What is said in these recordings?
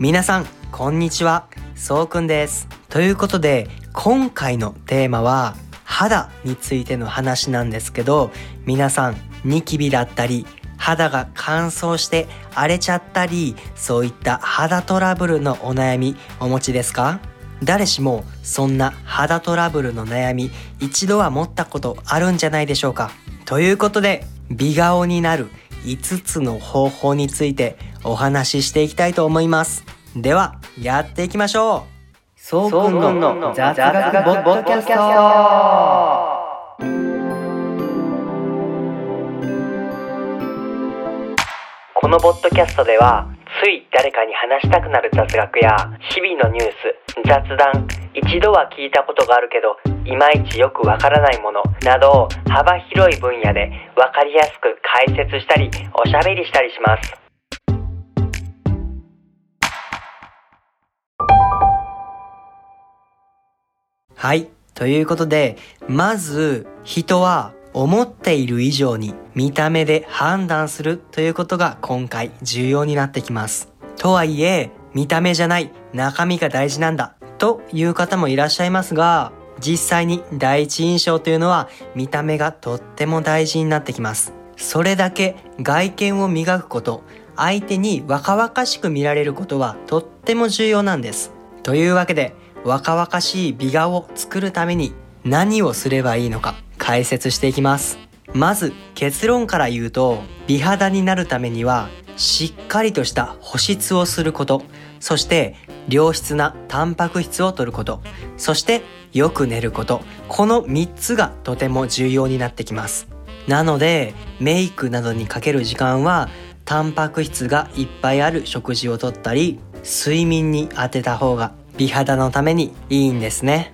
皆さん、こんにちは。そうくんです。ということで、今回のテーマは、肌についての話なんですけど、皆さん、ニキビだったり、肌が乾燥して荒れちゃったり、そういった肌トラブルのお悩みお持ちですか？誰しもそんな肌トラブルの悩み一度は持ったことあるんじゃないでしょうか？ということで美顔になる5つの方法についてお話ししていきたいと思います。ではやっていきましょう。そうくんの雑学ボッドキャスト。このポッドキャストではつい誰かに話したくなる雑学や日々のニュース雑談一度は聞いたことがあるけどいまいちよくわからないものなど幅広い分野でわかりやすく解説したりおしゃべりしたりしますはいということでまず人は思っている以上に見た目で判断するということが今回重要になってきます。とはいえ、見た目じゃない中身が大事なんだという方もいらっしゃいますが、実際に第一印象というのは見た目がとっても大事になってきます。それだけ外見を磨くこと、相手に若々しく見られることはとっても重要なんです。というわけで、若々しい美顔を作るために何をすればいいのか解説していきます。まず結論から言うと美肌になるためにはしっかりとした保湿をすること、そして良質なタンパク質を摂ること、そしてよく寝ること、この3つがとても重要になってきます。なのでメイクなどにかける時間はタンパク質がいっぱいある食事をとったり睡眠に当てた方が美肌のためにいいんですね。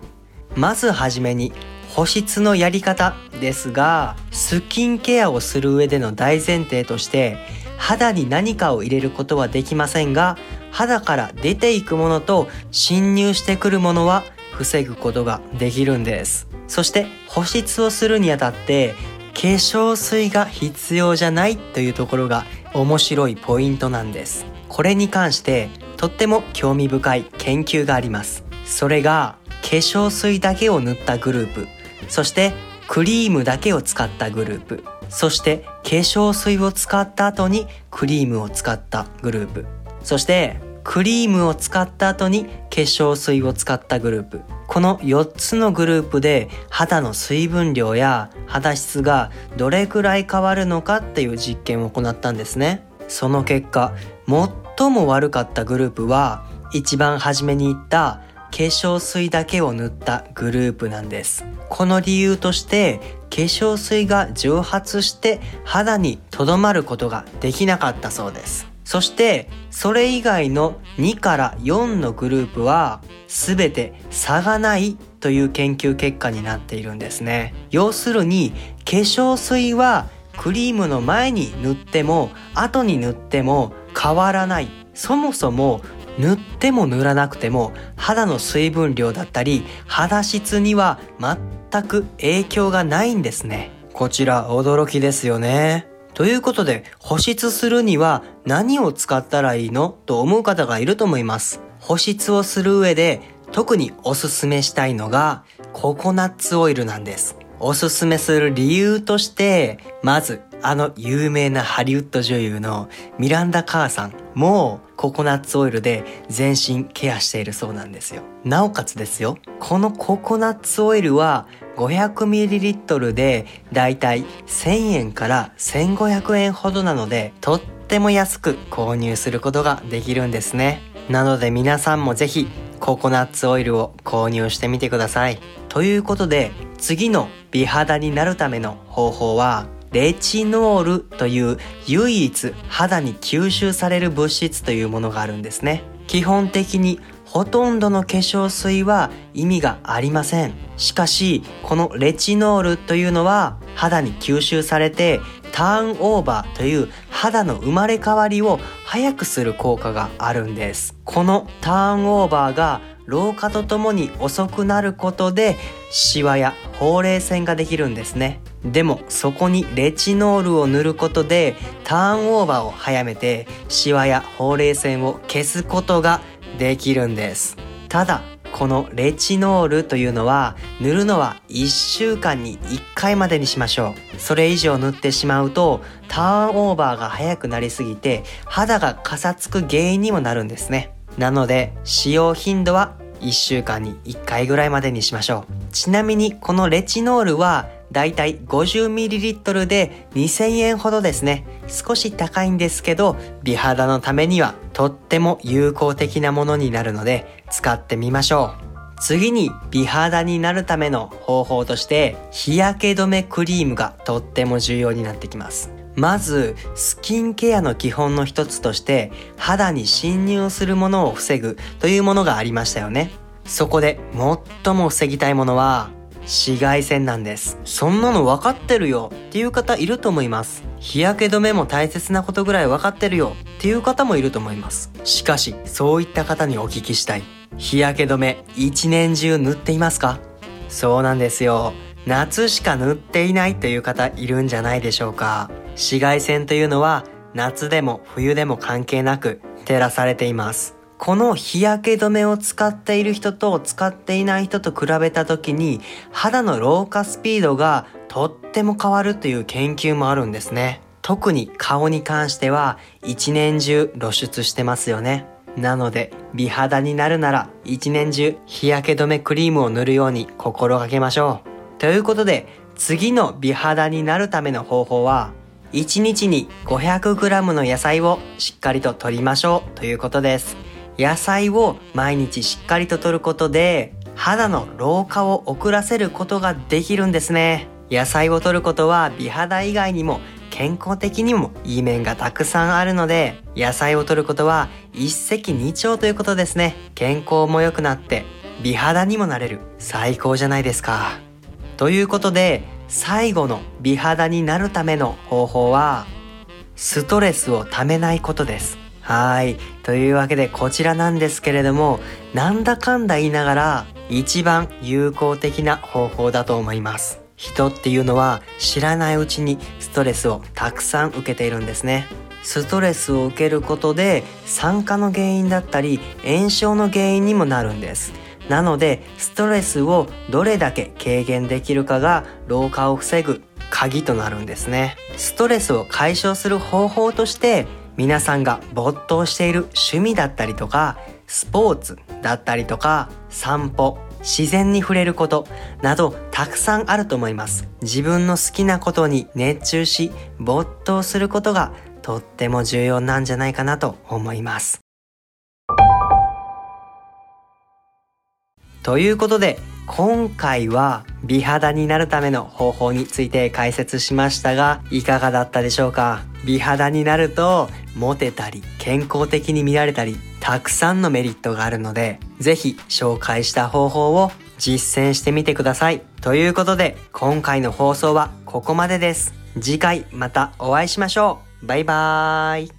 まずはじめに保湿のやり方ですがスキンケアをする上での大前提として肌に何かを入れることはできませんが肌から出ていくものと侵入してくるものは防ぐことができるんですそして保湿をするにあたって化粧水が必要じゃないというところが面白いポイントなんですこれに関してとっても興味深い研究があります。それが化粧水だけを塗ったグループ。そしてクリームだけを使ったグループ。そして化粧水を使った後にクリームを使ったグループ。そしてクリームを使った後に化粧水を使ったグループ。この4つのグループで肌の水分量や肌質がどれくらい変わるのかっていう実験を行ったんですね。その結果最も悪かったグループは一番初めに言った化粧水だけを塗ったグループなんです。この理由として化粧水が蒸発して肌にとどまることができなかったそうです。そしてそれ以外の2から4のグループは全て差がないという研究結果になっているんですね。要するに化粧水はクリームの前に塗っても後に塗っても変わらない。そもそも塗っても塗らなくても肌の水分量だったり肌質には全く影響がないんですね。こちら驚きですよね。ということで保湿するには何を使ったらいいのと思う方がいると思います。保湿をする上で特におすすめしたいのがココナッツオイルなんです。おすすめする理由として、まず、あの有名なハリウッド女優のミランダ・カーさんもココナッツオイルで全身ケアしているそうなんですよ。なおかつですよ、このココナッツオイルは 500ml でだいたい1000円から1500円ほどなので、とっても安く購入することができるんですね。なので皆さんもぜひココナッツオイルを購入してみてください。ということで次の美肌になるための方法はレチノールという唯一肌に吸収される物質というものがあるんですね。基本的にほとんどの化粧水は意味がありません。しかし、このレチノールというのは肌に吸収されてターンオーバーという肌の生まれ変わりを早くする効果があるんです。このターンオーバーが老化とともに遅くなることでシワやほうれい線ができるんですね。でもそこにレチノールを塗ることでターンオーバーを早めてシワやほうれい線を消すことができるんです。ただこのレチノールというのは塗るのは1週間に1回までにしましょう。それ以上塗ってしまうとターンオーバーが早くなりすぎて肌がかさつく原因にもなるんですね。なので使用頻度は1週間に1回ぐらいまでにしましょう。ちなみにこのレチノールはだいたい 50ml で2000円ほどですね。少し高いんですけど、美肌のためにはとっても有効的なものになるので使ってみましょう。次に美肌になるための方法として日焼け止めクリームがとっても重要になってきます。まず、スキンケアの基本の一つとして、肌に侵入するものを防ぐというものがありましたよね。そこで最も防ぎたいものは、紫外線なんです。そんなの分かってるよっていう方いると思います。日焼け止めも大切なことぐらい分かってるよっていう方もいると思います。しかし、そういった方にお聞きしたい。日焼け止め一年中塗っていますか？そうなんですよ。夏しか塗っていないという方いるんじゃないでしょうか。紫外線というのは夏でも冬でも関係なく照らされています。この日焼け止めを使っている人と使っていない人と比べた時に肌の老化スピードがとっても変わるという研究もあるんですね。特に顔に関しては一年中露出してますよね。なので美肌になるなら一年中日焼け止めクリームを塗るように心がけましょう。ということで次の美肌になるための方法は1日に 500g の野菜をしっかりと摂りましょうということです。野菜を毎日しっかりと摂ることで肌の老化を遅らせることができるんですね。野菜を摂ることは美肌以外にも健康的にもいい面がたくさんあるので野菜を摂ることは一石二鳥ということですね。健康も良くなって美肌にもなれる最高じゃないですか。ということで最後の美肌になるための方法はストレスをためないことです。はい。というわけでこちらなんですけれども、なんだかんだ言いながら一番有効的な方法だと思います。人っていうのは知らないうちにストレスをたくさん受けているんですね。ストレスを受けることで酸化の原因だったり炎症の原因にもなるんです。なのでストレスをどれだけ軽減できるかが老化を防ぐ鍵となるんですね。ストレスを解消する方法として皆さんが没頭している趣味だったりとかスポーツだったりとか散歩自然に触れることなどたくさんあると思います。自分の好きなことに熱中し没頭することがとっても重要なんじゃないかなと思います。ということで、今回は美肌になるための方法について解説しましたが、いかがだったでしょうか？美肌になると、モテたり、健康的に見られたり、たくさんのメリットがあるので、ぜひ紹介した方法を実践してみてください。ということで、今回の放送はここまでです。次回またお会いしましょう。バイバーイ。